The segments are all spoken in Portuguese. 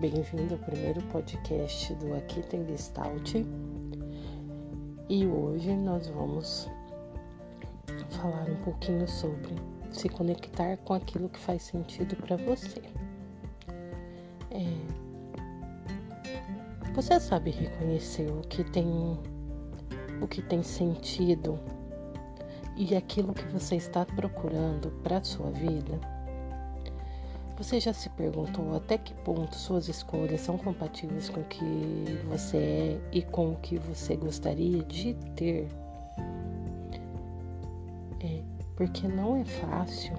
bem-vindo ao primeiro podcast do Aqui Tem Gestalt. E hoje nós vamos falar um pouquinho sobre se conectar com aquilo que faz sentido para você. É, você sabe reconhecer o que tem o que tem sentido e aquilo que você está procurando para sua vida? Você já se perguntou até que ponto suas escolhas são compatíveis com o que você é e com o que você gostaria de ter? É, porque não é fácil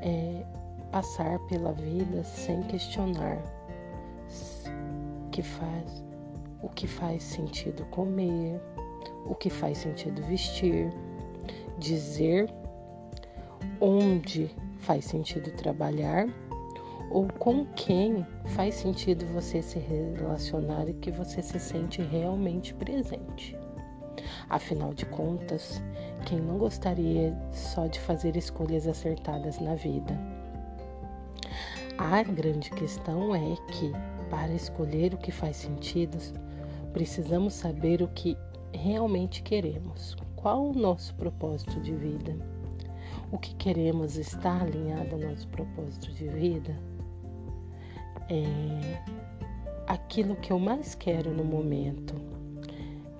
é, passar pela vida sem questionar que faz, o que faz sentido comer, o que faz sentido vestir, dizer onde faz sentido trabalhar ou com quem faz sentido você se relacionar e que você se sente realmente presente. Afinal de contas, quem não gostaria só de fazer escolhas acertadas na vida? A grande questão é que, para escolher o que faz sentido, precisamos saber o que realmente queremos. Qual o nosso propósito de vida? O que queremos está alinhado ao nosso propósito de vida? É, aquilo que eu mais quero no momento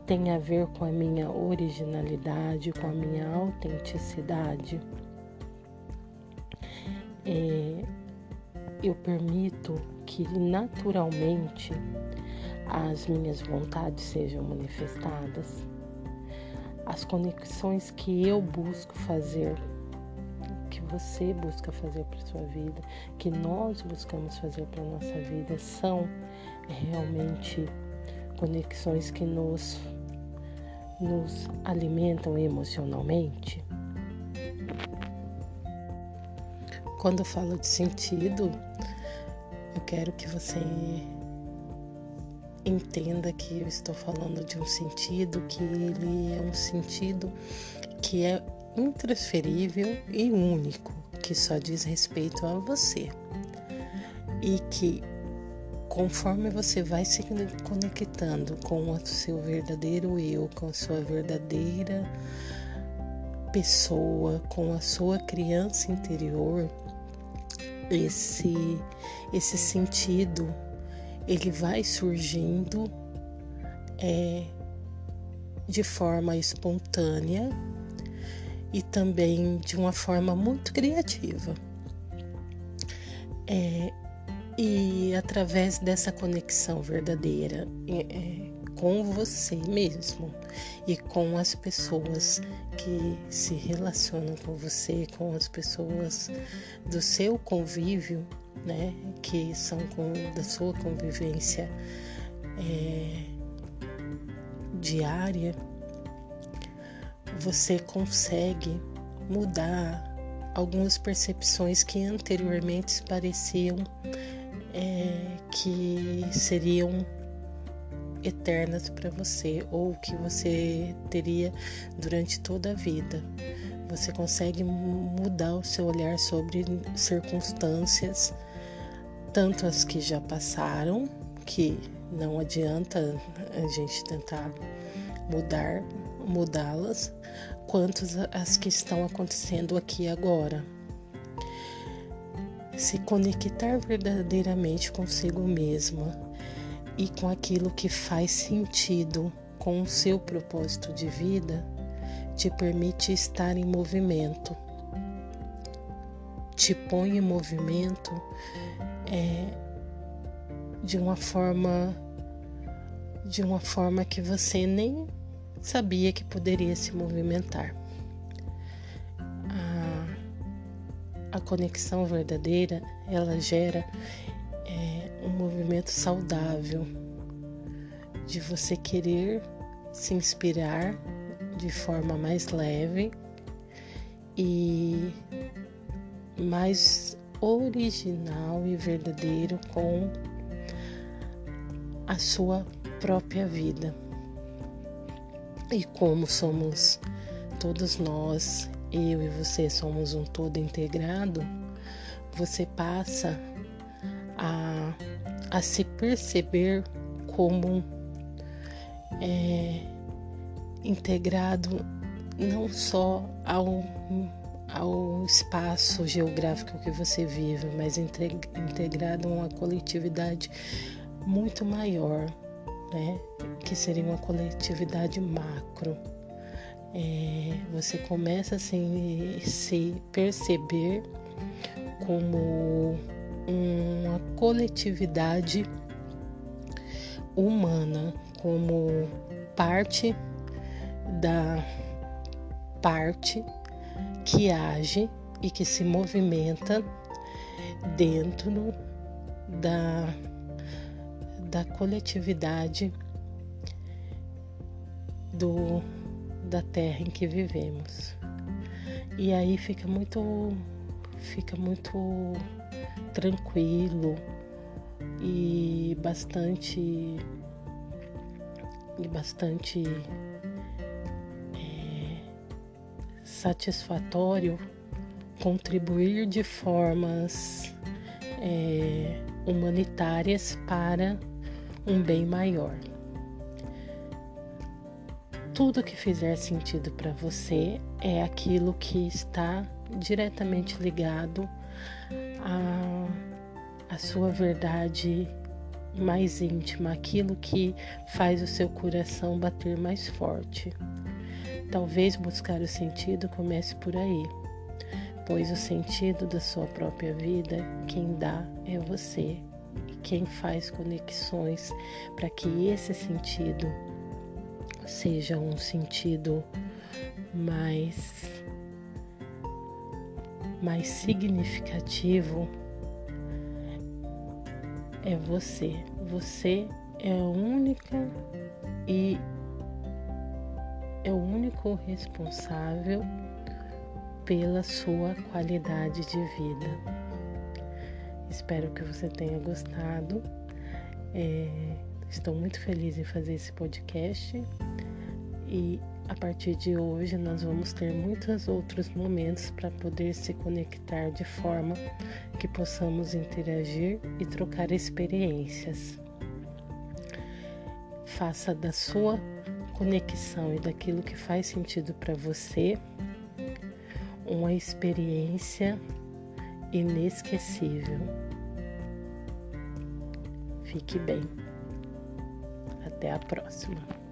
tem a ver com a minha originalidade, com a minha autenticidade. É, eu permito que naturalmente as minhas vontades sejam manifestadas, as conexões que eu busco fazer que você busca fazer para sua vida, que nós buscamos fazer para nossa vida, são realmente conexões que nos nos alimentam emocionalmente. Quando falo de sentido, eu quero que você entenda que eu estou falando de um sentido que ele é um sentido que é intransferível e único, que só diz respeito a você. E que conforme você vai se conectando com o seu verdadeiro eu, com a sua verdadeira pessoa, com a sua criança interior, esse esse sentido ele vai surgindo é, de forma espontânea e também de uma forma muito criativa. É, e através dessa conexão verdadeira é, é, com você mesmo e com as pessoas que se relacionam com você, com as pessoas do seu convívio, né, que são com, da sua convivência é, diária você consegue mudar algumas percepções que anteriormente pareciam é, que seriam eternas para você ou que você teria durante toda a vida. Você consegue mudar o seu olhar sobre circunstâncias, tanto as que já passaram, que não adianta a gente tentar mudar, mudá-las, quanto as que estão acontecendo aqui agora. Se conectar verdadeiramente consigo mesma e com aquilo que faz sentido com o seu propósito de vida te permite estar em movimento. Te põe em movimento é, de uma forma de uma forma que você nem sabia que poderia se movimentar. A, a conexão verdadeira ela gera é, um movimento saudável de você querer se inspirar de forma mais leve e mais original e verdadeiro com a sua própria vida. E como somos todos nós, eu e você somos um todo integrado, você passa a, a se perceber como é, integrado não só ao, ao espaço geográfico que você vive, mas integrado a uma coletividade muito maior, né? que seria uma coletividade macro. É, você começa assim, a se perceber como uma coletividade humana, como parte da parte que age e que se movimenta dentro da, da coletividade do, da terra em que vivemos. E aí fica muito fica muito tranquilo e bastante e bastante é, satisfatório contribuir de formas é, humanitárias para um bem maior. Tudo que fizer sentido para você é aquilo que está diretamente ligado à, à sua verdade mais íntima, aquilo que faz o seu coração bater mais forte. Talvez buscar o sentido comece por aí, pois o sentido da sua própria vida, quem dá é você, quem faz conexões para que esse sentido seja um sentido mais mais significativo é você. Você é a única e é o único responsável pela sua qualidade de vida. Espero que você tenha gostado. É, estou muito feliz em fazer esse podcast e a partir de hoje nós vamos ter muitos outros momentos para poder se conectar de forma que possamos interagir e trocar experiências. Faça da sua conexão e daquilo que faz sentido para você uma experiência inesquecível. Fique bem. Até a próxima.